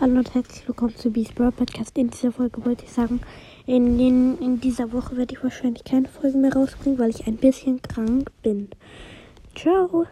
Hallo und herzlich willkommen zu Beast Brawl Podcast. In dieser Folge wollte ich sagen, in, den, in dieser Woche werde ich wahrscheinlich keine Folgen mehr rausbringen, weil ich ein bisschen krank bin. Ciao.